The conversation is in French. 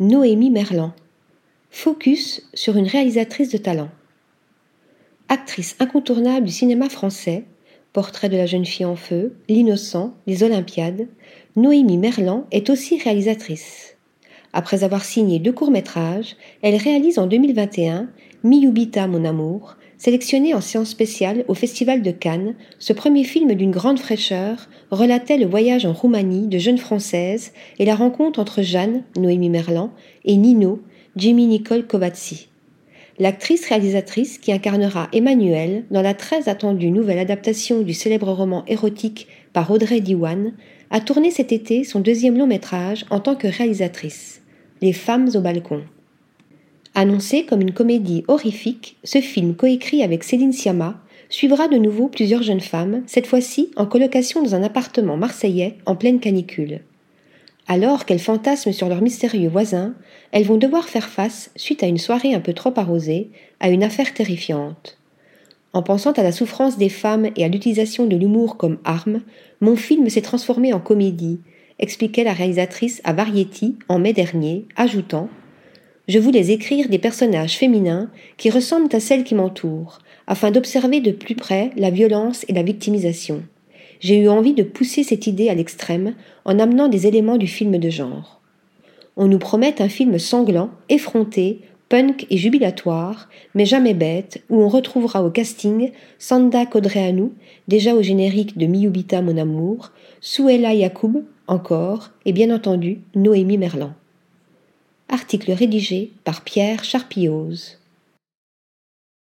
Noémie Merlan. Focus sur une réalisatrice de talent. Actrice incontournable du cinéma français, Portrait de la jeune fille en feu, L'innocent, Les Olympiades, Noémie Merlan est aussi réalisatrice. Après avoir signé deux courts-métrages, elle réalise en 2021 Miyubita mon amour, sélectionné en séance spéciale au Festival de Cannes, ce premier film d'une grande fraîcheur relatait le voyage en Roumanie de jeunes Françaises et la rencontre entre Jeanne, Noémie Merlan, et Nino, Jimmy Nicole Kovazzi. L'actrice réalisatrice qui incarnera Emmanuelle dans la très attendue nouvelle adaptation du célèbre roman érotique par Audrey Diwan a tourné cet été son deuxième long métrage en tant que réalisatrice, Les femmes au balcon. Annoncé comme une comédie horrifique, ce film coécrit avec Céline Sciamma suivra de nouveau plusieurs jeunes femmes, cette fois-ci en colocation dans un appartement marseillais en pleine canicule. Alors qu'elles fantasment sur leurs mystérieux voisins, elles vont devoir faire face, suite à une soirée un peu trop arrosée, à une affaire terrifiante. En pensant à la souffrance des femmes et à l'utilisation de l'humour comme arme, mon film s'est transformé en comédie, expliquait la réalisatrice à Variety en mai dernier, ajoutant je voulais écrire des personnages féminins qui ressemblent à celles qui m'entourent, afin d'observer de plus près la violence et la victimisation. J'ai eu envie de pousser cette idée à l'extrême en amenant des éléments du film de genre. On nous promet un film sanglant, effronté, punk et jubilatoire, mais jamais bête, où on retrouvera au casting Sanda Kodreanu, déjà au générique de Miyubita Mon Amour, Souela Yacoub, encore, et bien entendu Noémie Merlan. Article rédigé par Pierre Charpillose.